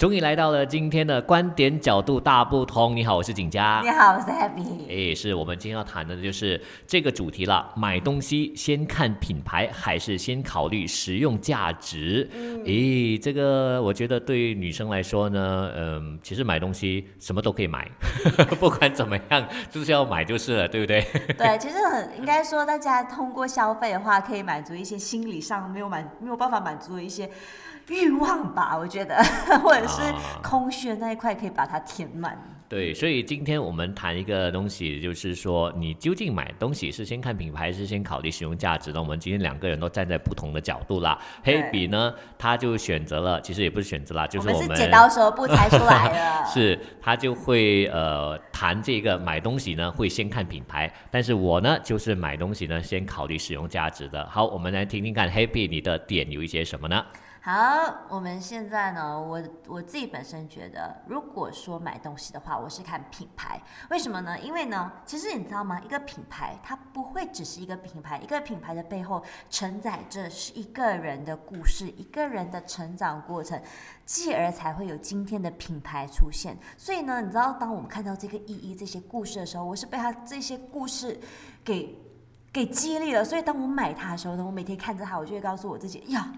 终于来到了今天的观点角度大不同。你好，我是景佳。你好，我是 Happy。哎，是我们今天要谈的就是这个主题了。买东西先看品牌，还是先考虑实用价值？诶，这个我觉得对于女生来说呢，嗯，其实买东西什么都可以买，不管怎么样，就是要买就是了，对不对？对，其实很应该说，大家通过消费的话，可以满足一些心理上没有满没有办法满足的一些。欲望吧，我觉得，或者是空虚的那一块，可以把它填满。对，所以今天我们谈一个东西，就是说，你究竟买东西是先看品牌，是先考虑使用价值呢？我们今天两个人都站在不同的角度啦。黑笔呢，他就选择了，其实也不是选择啦，就是我们剪刀石头布猜出来的。是，他就会呃谈这个买东西呢，会先看品牌，但是我呢，就是买东西呢，先考虑使用价值的。好，我们来听听看，黑笔你的点有一些什么呢？好，我们现在呢，我我自己本身觉得，如果说买东西的话，我是看品牌，为什么呢？因为呢，其实你知道吗？一个品牌它不会只是一个品牌，一个品牌的背后承载着是一个人的故事，一个人的成长过程，继而才会有今天的品牌出现。所以呢，你知道，当我们看到这个意义、这些故事的时候，我是被他这些故事给给激励了。所以当我买它的时候呢，我每天看着它，我就会告诉我自己，呀。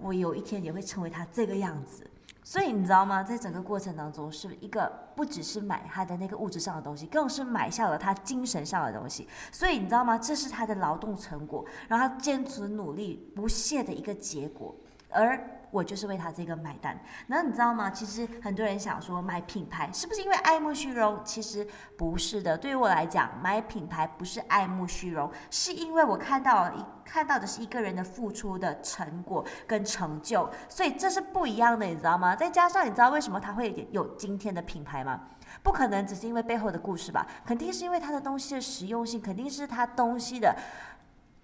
我有一天也会成为他这个样子，所以你知道吗？在整个过程当中，是一个不只是买他的那个物质上的东西，更是买下了他精神上的东西。所以你知道吗？这是他的劳动成果，然后他坚持努力不懈的一个结果，而。我就是为他这个买单，那你知道吗？其实很多人想说买品牌是不是因为爱慕虚荣？其实不是的。对于我来讲，买品牌不是爱慕虚荣，是因为我看到一看到的是一个人的付出的成果跟成就，所以这是不一样的，你知道吗？再加上你知道为什么他会有今天的品牌吗？不可能只是因为背后的故事吧？肯定是因为他的东西的实用性，肯定是他东西的。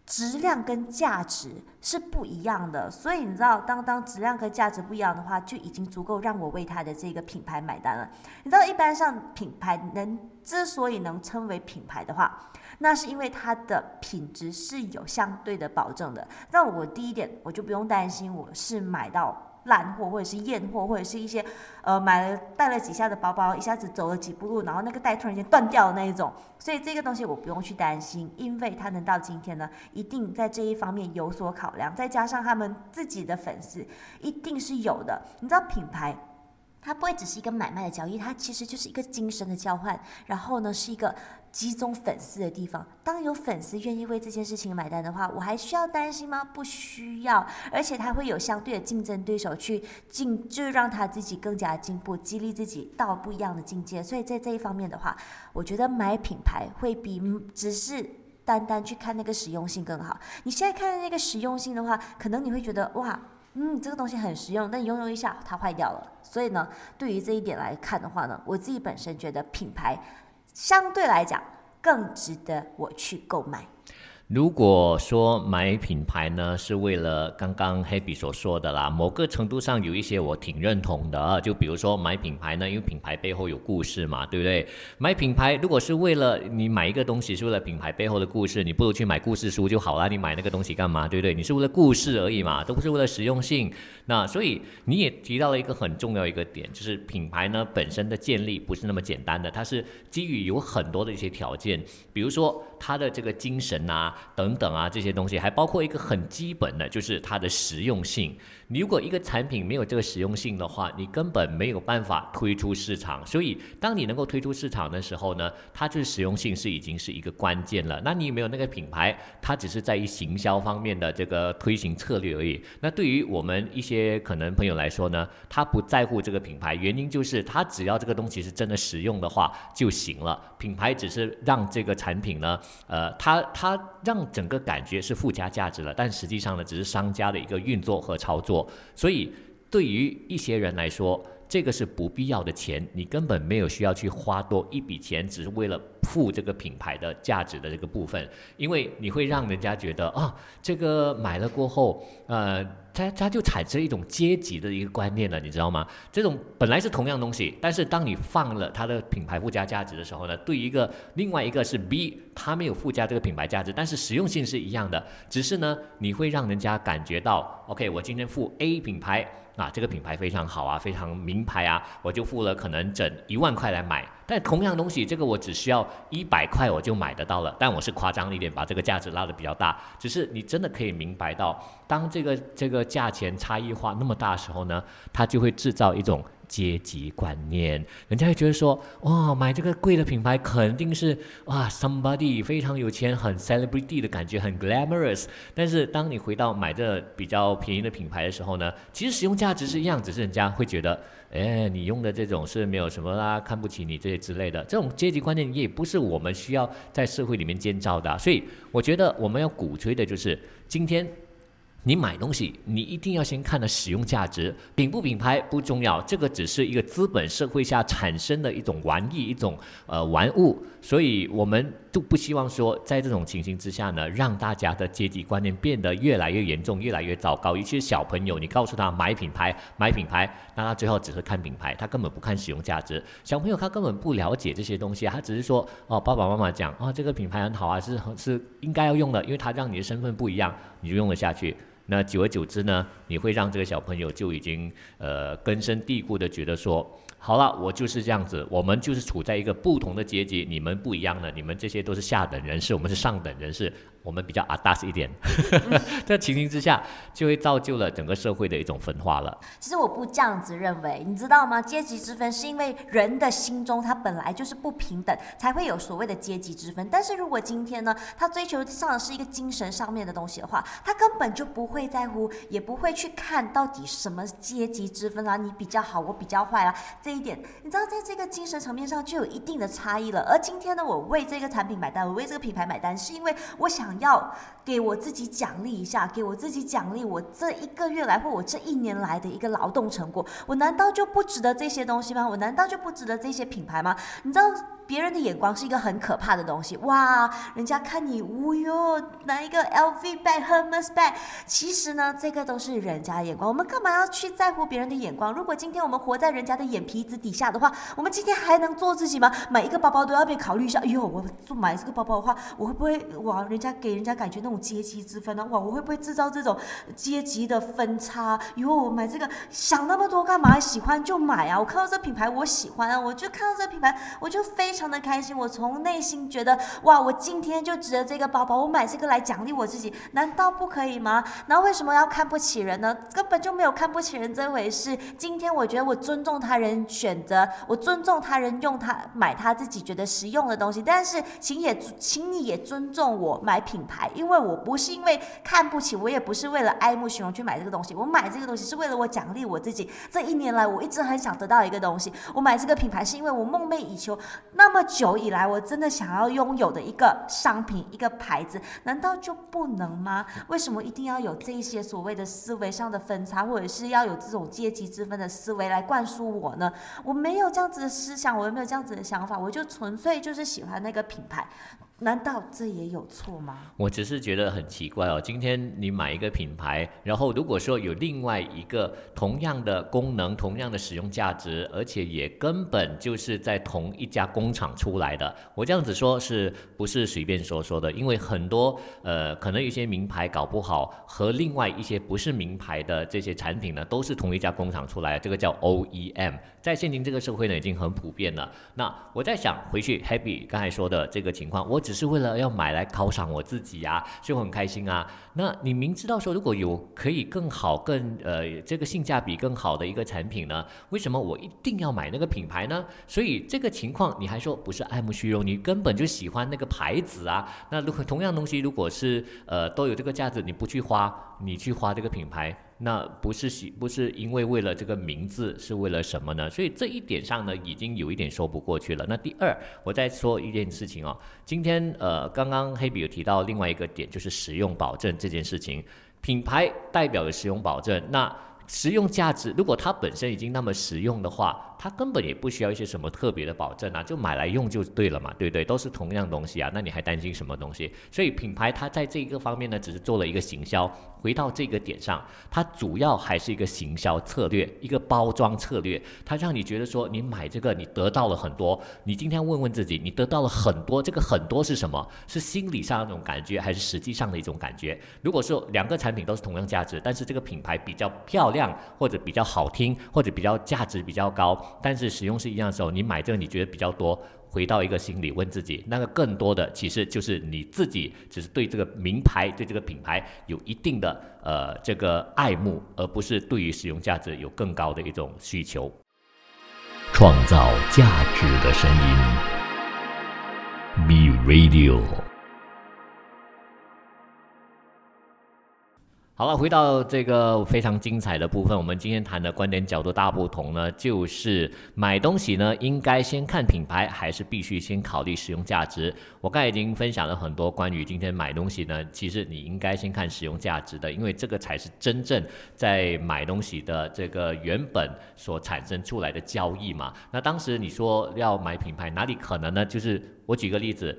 质量跟价值是不一样的，所以你知道，当当质量跟价值不一样的话，就已经足够让我为它的这个品牌买单了。你知道，一般上品牌能之所以能称为品牌的话，那是因为它的品质是有相对的保证的。那我第一点，我就不用担心我是买到。烂货或者是验货，或者是一些，呃，买了带了几下的包包，一下子走了几步路，然后那个带突然间断掉的那一种，所以这个东西我不用去担心，因为它能到今天呢，一定在这一方面有所考量，再加上他们自己的粉丝一定是有的，你知道品牌。它不会只是一个买卖的交易，它其实就是一个精神的交换。然后呢，是一个集中粉丝的地方。当有粉丝愿意为这件事情买单的话，我还需要担心吗？不需要。而且它会有相对的竞争对手去进，就是让他自己更加进步，激励自己到不一样的境界。所以在这一方面的话，我觉得买品牌会比只是单单去看那个实用性更好。你现在看那个实用性的话，可能你会觉得哇。嗯，这个东西很实用，但用用一下它坏掉了。所以呢，对于这一点来看的话呢，我自己本身觉得品牌相对来讲更值得我去购买。如果说买品牌呢，是为了刚刚黑比所说的啦，某个程度上有一些我挺认同的。就比如说买品牌呢，因为品牌背后有故事嘛，对不对？买品牌如果是为了你买一个东西是为了品牌背后的故事，你不如去买故事书就好了。你买那个东西干嘛，对不对？你是为了故事而已嘛，都不是为了实用性。那所以你也提到了一个很重要一个点，就是品牌呢本身的建立不是那么简单的，它是基于有很多的一些条件，比如说他的这个精神啊。等等啊，这些东西还包括一个很基本的，就是它的实用性。如果一个产品没有这个实用性的话，你根本没有办法推出市场。所以，当你能够推出市场的时候呢，它就是实用性是已经是一个关键了。那你有没有那个品牌，它只是在于行销方面的这个推行策略而已。那对于我们一些可能朋友来说呢，他不在乎这个品牌，原因就是他只要这个东西是真的实用的话就行了。品牌只是让这个产品呢，呃，它它让整个感觉是附加价值了，但实际上呢，只是商家的一个运作和操作。所以，对于一些人来说，这个是不必要的钱，你根本没有需要去花多一笔钱，只是为了付这个品牌的价值的这个部分，因为你会让人家觉得啊，这个买了过后，呃。它它就产生一种阶级的一个观念了，你知道吗？这种本来是同样东西，但是当你放了它的品牌附加价值的时候呢，对一个另外一个是 B，它没有附加这个品牌价值，但是实用性是一样的，只是呢，你会让人家感觉到，OK，我今天付 A 品牌。啊，这个品牌非常好啊，非常名牌啊，我就付了可能整一万块来买。但同样东西，这个我只需要一百块我就买得到了。但我是夸张一点，把这个价值拉得比较大。只是你真的可以明白到，当这个这个价钱差异化那么大的时候呢，它就会制造一种。阶级观念，人家会觉得说，哇，买这个贵的品牌肯定是哇，somebody 非常有钱，很 celebrity 的感觉，很 glamorous。但是当你回到买这比较便宜的品牌的时候呢，其实使用价值是一样，只是人家会觉得，哎，你用的这种是没有什么啦，看不起你这些之类的。这种阶级观念也不是我们需要在社会里面建造的。所以我觉得我们要鼓吹的就是今天。你买东西，你一定要先看的使用价值，品不品牌不重要，这个只是一个资本社会下产生的一种玩意，一种呃玩物，所以我们都不希望说在这种情形之下呢，让大家的阶级观念变得越来越严重，越来越糟糕。尤其是小朋友，你告诉他买品牌，买品牌，那他最后只是看品牌，他根本不看使用价值。小朋友他根本不了解这些东西，他只是说哦，爸爸妈妈讲啊，这个品牌很好啊，是是应该要用的，因为它让你的身份不一样，你就用了下去。那久而久之呢，你会让这个小朋友就已经呃根深蒂固的觉得说，好了，我就是这样子，我们就是处在一个不同的阶级，你们不一样的，你们这些都是下等人士，我们是上等人士。我们比较阿达斯一点，在情形之下，就会造就了整个社会的一种分化了。其实我不这样子认为，你知道吗？阶级之分是因为人的心中他本来就是不平等，才会有所谓的阶级之分。但是如果今天呢，他追求上的是一个精神上面的东西的话，他根本就不会在乎，也不会去看到底什么阶级之分啊，你比较好，我比较坏啊，这一点，你知道，在这个精神层面上就有一定的差异了。而今天呢，我为这个产品买单，我为这个品牌买单，是因为我想。要给我自己奖励一下，给我自己奖励我这一个月来或我这一年来的一个劳动成果，我难道就不值得这些东西吗？我难道就不值得这些品牌吗？你知道？别人的眼光是一个很可怕的东西，哇！人家看你，哦哟，拿一个 LV bag、Hermes bag，其实呢，这个都是人家眼光。我们干嘛要去在乎别人的眼光？如果今天我们活在人家的眼皮子底下的话，我们今天还能做自己吗？买一个包包都要被考虑一下。哎呦，我做买这个包包的话，我会不会哇？人家给人家感觉那种阶级之分呢？哇，我会不会制造这种阶级的分差？哟，买这个想那么多干嘛？喜欢就买啊！我看到这品牌我喜欢啊，我就看到这品牌我就非。非常的开心，我从内心觉得哇，我今天就值得这个包包，我买这个来奖励我自己，难道不可以吗？那为什么要看不起人呢？根本就没有看不起人这回事。今天我觉得我尊重他人选择，我尊重他人用他买他自己觉得实用的东西，但是请也请你也尊重我买品牌，因为我不是因为看不起，我也不是为了爱慕虚荣去买这个东西，我买这个东西是为了我奖励我自己。这一年来我一直很想得到一个东西，我买这个品牌是因为我梦寐以求。那那么久以来，我真的想要拥有的一个商品、一个牌子，难道就不能吗？为什么一定要有这些所谓的思维上的分差，或者是要有这种阶级之分的思维来灌输我呢？我没有这样子的思想，我也没有这样子的想法，我就纯粹就是喜欢那个品牌。难道这也有错吗？我只是觉得很奇怪哦。今天你买一个品牌，然后如果说有另外一个同样的功能、同样的使用价值，而且也根本就是在同一家工厂出来的，我这样子说是不是随便说说的？因为很多呃，可能有些名牌搞不好和另外一些不是名牌的这些产品呢，都是同一家工厂出来，这个叫 OEM，在现今这个社会呢，已经很普遍了。那我在想回去，Happy 刚才说的这个情况，我。只是为了要买来犒赏我自己呀，所以我很开心啊。那你明知道说如果有可以更好、更呃这个性价比更好的一个产品呢，为什么我一定要买那个品牌呢？所以这个情况你还说不是爱慕虚荣，你根本就喜欢那个牌子啊。那如果同样东西如果是呃都有这个价值，你不去花，你去花这个品牌。那不是喜不是因为为了这个名字，是为了什么呢？所以这一点上呢，已经有一点说不过去了。那第二，我再说一件事情哦。今天呃，刚刚黑比有提到另外一个点，就是使用保证这件事情，品牌代表的使用保证。那实用价值，如果它本身已经那么实用的话，它根本也不需要一些什么特别的保证啊，就买来用就对了嘛，对不对？都是同样东西啊，那你还担心什么东西？所以品牌它在这一个方面呢，只是做了一个行销。回到这个点上，它主要还是一个行销策略，一个包装策略，它让你觉得说你买这个你得到了很多。你今天问问自己，你得到了很多，这个很多是什么？是心理上那种感觉，还是实际上的一种感觉？如果说两个产品都是同样价值，但是这个品牌比较漂亮亮，或者比较好听，或者比较价值比较高，但是使用是一样的时候，你买这个你觉得比较多。回到一个心里问自己，那个更多的其实就是你自己，只是对这个名牌、对这个品牌有一定的呃这个爱慕，而不是对于使用价值有更高的一种需求。创造价值的声音，Be Radio。好了，回到这个非常精彩的部分，我们今天谈的观点角度大不同呢，就是买东西呢，应该先看品牌，还是必须先考虑使用价值？我刚才已经分享了很多关于今天买东西呢，其实你应该先看使用价值的，因为这个才是真正在买东西的这个原本所产生出来的交易嘛。那当时你说要买品牌，哪里可能呢？就是我举个例子。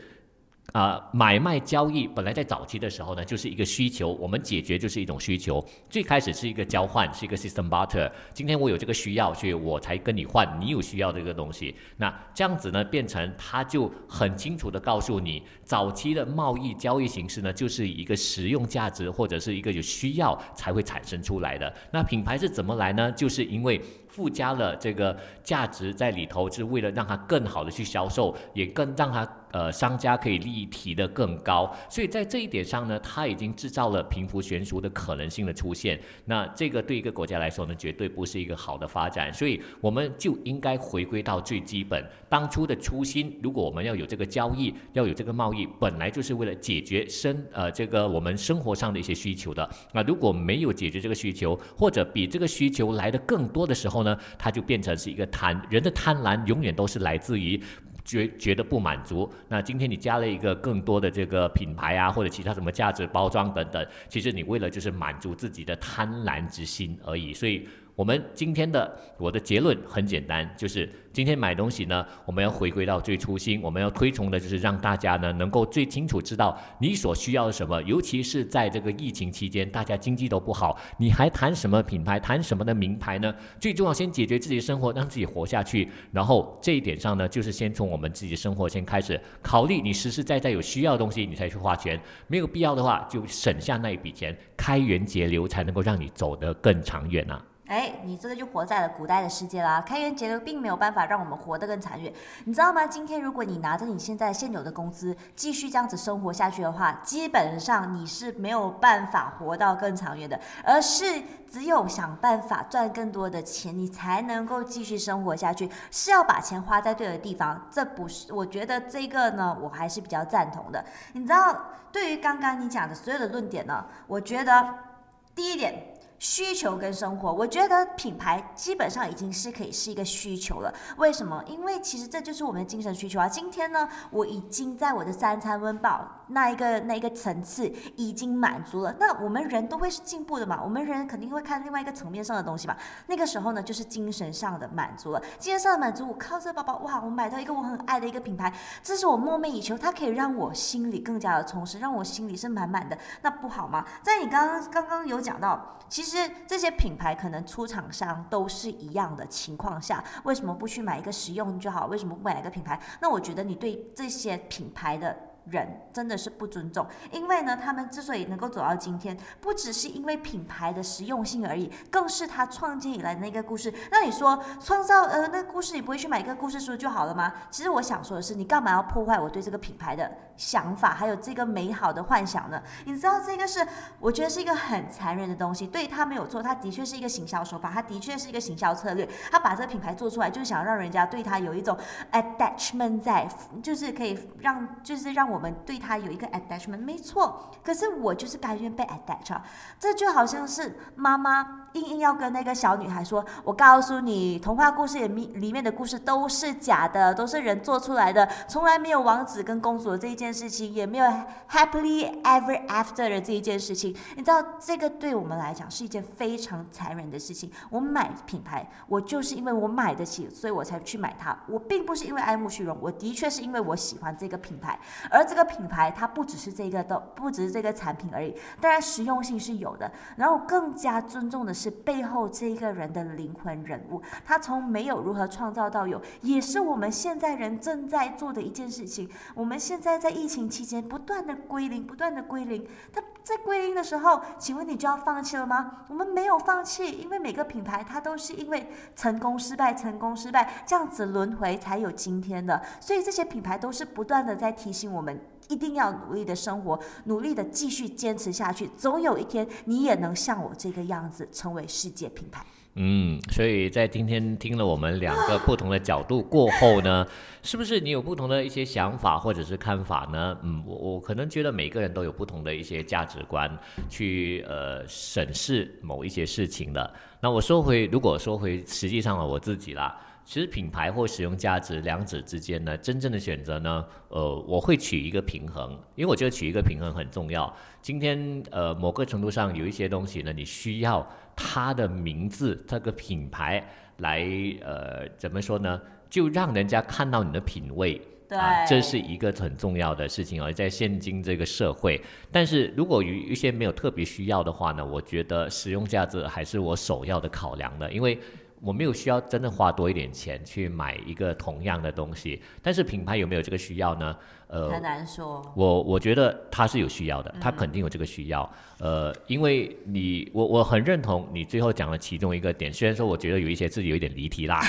啊，买卖交易本来在早期的时候呢，就是一个需求，我们解决就是一种需求。最开始是一个交换，是一个 system barter。今天我有这个需要，所以我才跟你换，你有需要这个东西。那这样子呢，变成他就很清楚的告诉你，早期的贸易交易形式呢，就是一个实用价值或者是一个有需要才会产生出来的。那品牌是怎么来呢？就是因为。附加了这个价值在里头，是为了让它更好的去销售，也更让它呃商家可以利益提得更高。所以在这一点上呢，它已经制造了贫富悬殊的可能性的出现。那这个对一个国家来说呢，绝对不是一个好的发展。所以我们就应该回归到最基本，当初的初心。如果我们要有这个交易，要有这个贸易，本来就是为了解决生呃这个我们生活上的一些需求的。那如果没有解决这个需求，或者比这个需求来的更多的时候，呢，它就变成是一个贪，人的贪婪永远都是来自于觉觉得不满足。那今天你加了一个更多的这个品牌啊，或者其他什么价值包装等等，其实你为了就是满足自己的贪婪之心而已。所以，我们今天的我的结论很简单，就是。今天买东西呢，我们要回归到最初心，我们要推崇的就是让大家呢能够最清楚知道你所需要的什么。尤其是在这个疫情期间，大家经济都不好，你还谈什么品牌，谈什么的名牌呢？最重要，先解决自己的生活，让自己活下去。然后这一点上呢，就是先从我们自己的生活先开始考虑，你实实在在有需要的东西，你才去花钱；没有必要的话，就省下那一笔钱，开源节流，才能够让你走得更长远啊。哎，你这个就活在了古代的世界啦！开源节流并没有办法让我们活得更长远，你知道吗？今天如果你拿着你现在现有的工资继续这样子生活下去的话，基本上你是没有办法活到更长远的，而是只有想办法赚更多的钱，你才能够继续生活下去。是要把钱花在对的地方，这不是？我觉得这个呢，我还是比较赞同的。你知道，对于刚刚你讲的所有的论点呢，我觉得第一点。需求跟生活，我觉得品牌基本上已经是可以是一个需求了。为什么？因为其实这就是我们的精神需求啊。今天呢，我已经在我的三餐温饱那一个那一个层次已经满足了。那我们人都会是进步的嘛？我们人肯定会看另外一个层面上的东西嘛？那个时候呢，就是精神上的满足了。精神上的满足，我靠这个包包，哇，我买到一个我很爱的一个品牌，这是我梦寐以求，它可以让我心里更加的充实，让我心里是满满的，那不好吗？在你刚刚刚刚有讲到，其实。其实这些品牌可能出厂商都是一样的情况下，为什么不去买一个实用就好？为什么不买一个品牌？那我觉得你对这些品牌的。人真的是不尊重，因为呢，他们之所以能够走到今天，不只是因为品牌的实用性而已，更是他创建以来那个故事。那你说创造呃那个故事，你不会去买一个故事书就好了吗？其实我想说的是，你干嘛要破坏我对这个品牌的想法，还有这个美好的幻想呢？你知道这个是我觉得是一个很残忍的东西，对他没有错，他的确是一个行销手法，他的确是一个行销策略，他把这个品牌做出来，就是想让人家对他有一种 attachment 在，就是可以让就是让我。我们对他有一个 attachment，没错。可是我就是甘愿被 attach 啊，这就好像是妈妈硬硬要跟那个小女孩说：“我告诉你，童话故事里里面的故事都是假的，都是人做出来的，从来没有王子跟公主的这一件事情，也没有 happily ever after 的这一件事情。你知道，这个对我们来讲是一件非常残忍的事情。我买品牌，我就是因为我买得起，所以我才去买它。我并不是因为爱慕虚荣，我的确是因为我喜欢这个品牌。而这个品牌，它不只是这个都不只是这个产品而已，当然实用性是有的。然后更加尊重的是背后这一个人的灵魂人物，他从没有如何创造到有，也是我们现在人正在做的一件事情。我们现在在疫情期间不断的归零，不断的归零。他在归零的时候，请问你就要放弃了吗？我们没有放弃，因为每个品牌它都是因为成功失败、成功失败这样子轮回才有今天的，所以这些品牌都是不断的在提醒我们。一定要努力的生活，努力的继续坚持下去，总有一天你也能像我这个样子，成为世界品牌。嗯，所以在今天听了我们两个不同的角度过后呢，是不是你有不同的一些想法或者是看法呢？嗯，我我可能觉得每个人都有不同的一些价值观去呃审视某一些事情的。那我说回，如果说回实际上的我自己啦。其实品牌或使用价值两者之间呢，真正的选择呢，呃，我会取一个平衡，因为我觉得取一个平衡很重要。今天呃，某个程度上有一些东西呢，你需要它的名字、这个品牌来呃，怎么说呢？就让人家看到你的品味，对，这是一个很重要的事情而在现今这个社会。但是如果有一些没有特别需要的话呢，我觉得使用价值还是我首要的考量的，因为。我没有需要真的花多一点钱去买一个同样的东西，但是品牌有没有这个需要呢？呃，很难说。我我觉得它是有需要的，它肯定有这个需要。呃，因为你我我很认同你最后讲的其中一个点，虽然说我觉得有一些自己有一点离题啦，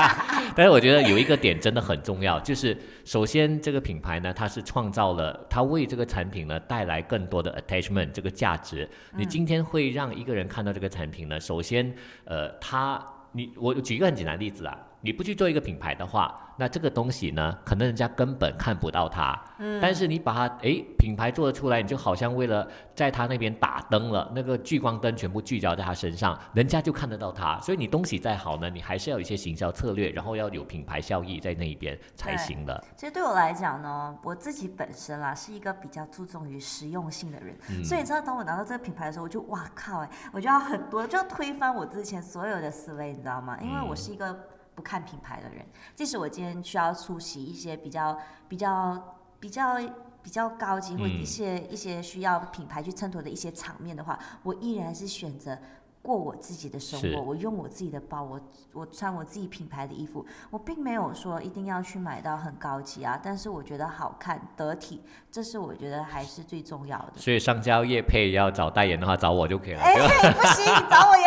但是我觉得有一个点真的很重要，就是首先这个品牌呢，它是创造了，它为这个产品呢带来更多的 attachment 这个价值。你今天会让一个人看到这个产品呢，首先，呃，它。你我举一个很简单的例子啊，你不去做一个品牌的话。那这个东西呢，可能人家根本看不到它，嗯，但是你把它诶品牌做得出来，你就好像为了在他那边打灯了，那个聚光灯全部聚焦在他身上，人家就看得到他。所以你东西再好呢，你还是要有一些行销策略，然后要有品牌效益在那一边才行的。其实对我来讲呢，我自己本身啦是一个比较注重于实用性的人，所以你知道，当我拿到这个品牌的时候，我就哇靠哎，我就要很多，就要推翻我之前所有的思维，你知道吗？因为我是一个。不看品牌的人，即使我今天需要出席一些比较、比较、比较、比较高级或一些一些需要品牌去衬托的一些场面的话，我依然是选择。过我自己的生活，我用我自己的包，我我穿我自己品牌的衣服，我并没有说一定要去买到很高级啊，但是我觉得好看得体，这是我觉得还是最重要的。所以上交业配要找代言的话，找我就可以了。哎，不行，找我。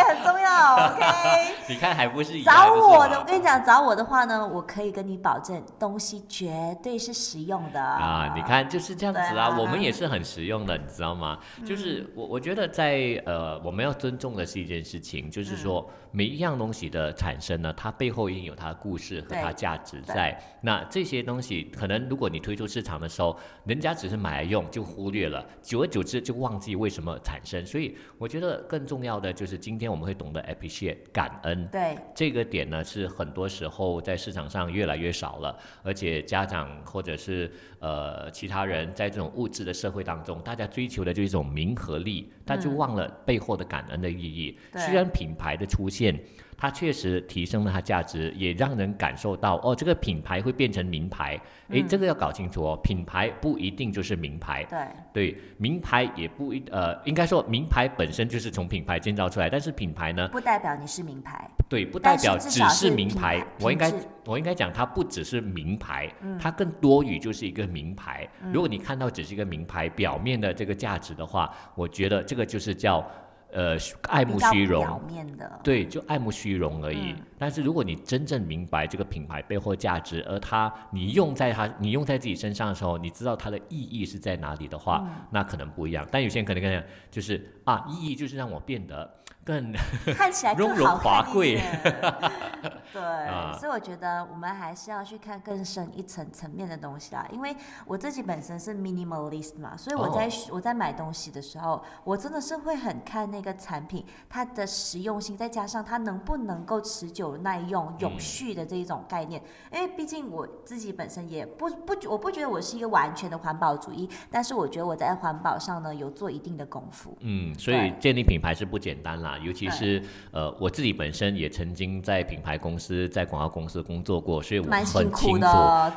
OK，你看还不是找我的？我跟你讲，找我的话呢，我可以跟你保证，东西绝对是实用的啊。你看就是这样子啊，我们也是很实用的，你知道吗？就是我我觉得在呃，我们要尊重的是。一件事情就是说，每一样东西的产生呢，它背后一定有它的故事和它价值在。那这些东西，可能如果你推出市场的时候，人家只是买来用，就忽略了，久而久之就忘记为什么产生。所以，我觉得更重要的就是，今天我们会懂得 appreciate 感恩。对这个点呢，是很多时候在市场上越来越少了，而且家长或者是呃其他人在这种物质的社会当中，大家追求的就是一种名和利，他就忘了背后的感恩的意义。虽然品牌的出现，它确实提升了它价值，也让人感受到哦，这个品牌会变成名牌。诶，这个要搞清楚哦，品牌不一定就是名牌。对对，名牌也不一呃，应该说名牌本身就是从品牌建造出来，但是品牌呢，不代表你是名牌。对，不代表只是名牌。我应该我应该讲，它不只是名牌，它更多于就是一个名牌。如果你看到只是一个名牌表面的这个价值的话，我觉得这个就是叫。呃，爱慕虚荣，对，就爱慕虚荣而已。但是如果你真正明白这个品牌背后价值，而它你用在它你用在自己身上的时候，你知道它的意义是在哪里的话，那可能不一样。但有些人可能跟你讲，就是啊，意义就是让我变得更 看起来更雍容好华贵点。对，啊所以我觉得我们还是要去看更深一层层面的东西啦。因为我自己本身是 minimalist 嘛，所以我在、哦我在买东西的时候，我真的是会很看那个产品它的实用性，再加上它能不能够持久耐用、永续的这一种概念。因为毕竟我自己本身也不不，我不觉得我是一个完全的环保主义，但是我觉得我在环保上呢有做一定的功夫。嗯，所以建立品牌是不简单啦，尤其是呃，我自己本身也曾经在品牌公司、在广告公司工作过，所以我很清楚，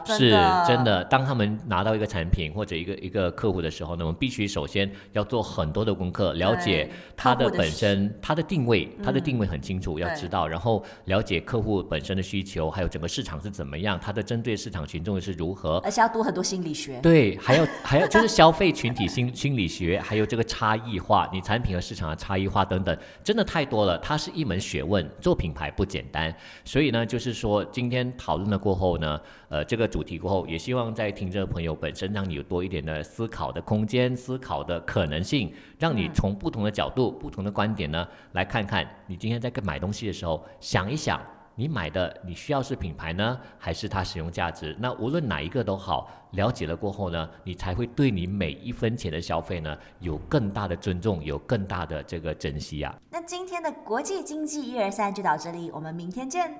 是的真的。当他们拿到一个产品或者一个一个客户的时候呢，我们必须首先要做很多的功课，了解对它的本身、它的定位、它的定嗯位很清楚，要知道，然后了解客户本身的需求，还有整个市场是怎么样，它的针对市场群众是如何，而且要读很多心理学。对，还要还要就是消费群体心心理学，还有这个差异化，你产品和市场的差异化等等，真的太多了，它是一门学问，做品牌不简单。所以呢，就是说今天讨论了过后呢，呃，这个主题过后，也希望在听众朋友本身让你有多一点的思考的空间、思考的可能性，让你从不同的角度、不同的观点呢，来看看你今天在买东西的时候，想一想。你买的你需要是品牌呢，还是它使用价值？那无论哪一个都好，了解了过后呢，你才会对你每一分钱的消费呢有更大的尊重，有更大的这个珍惜啊。那今天的国际经济一二三就到这里，我们明天见。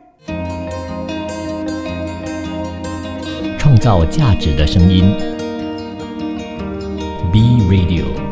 创造价值的声音，B Radio。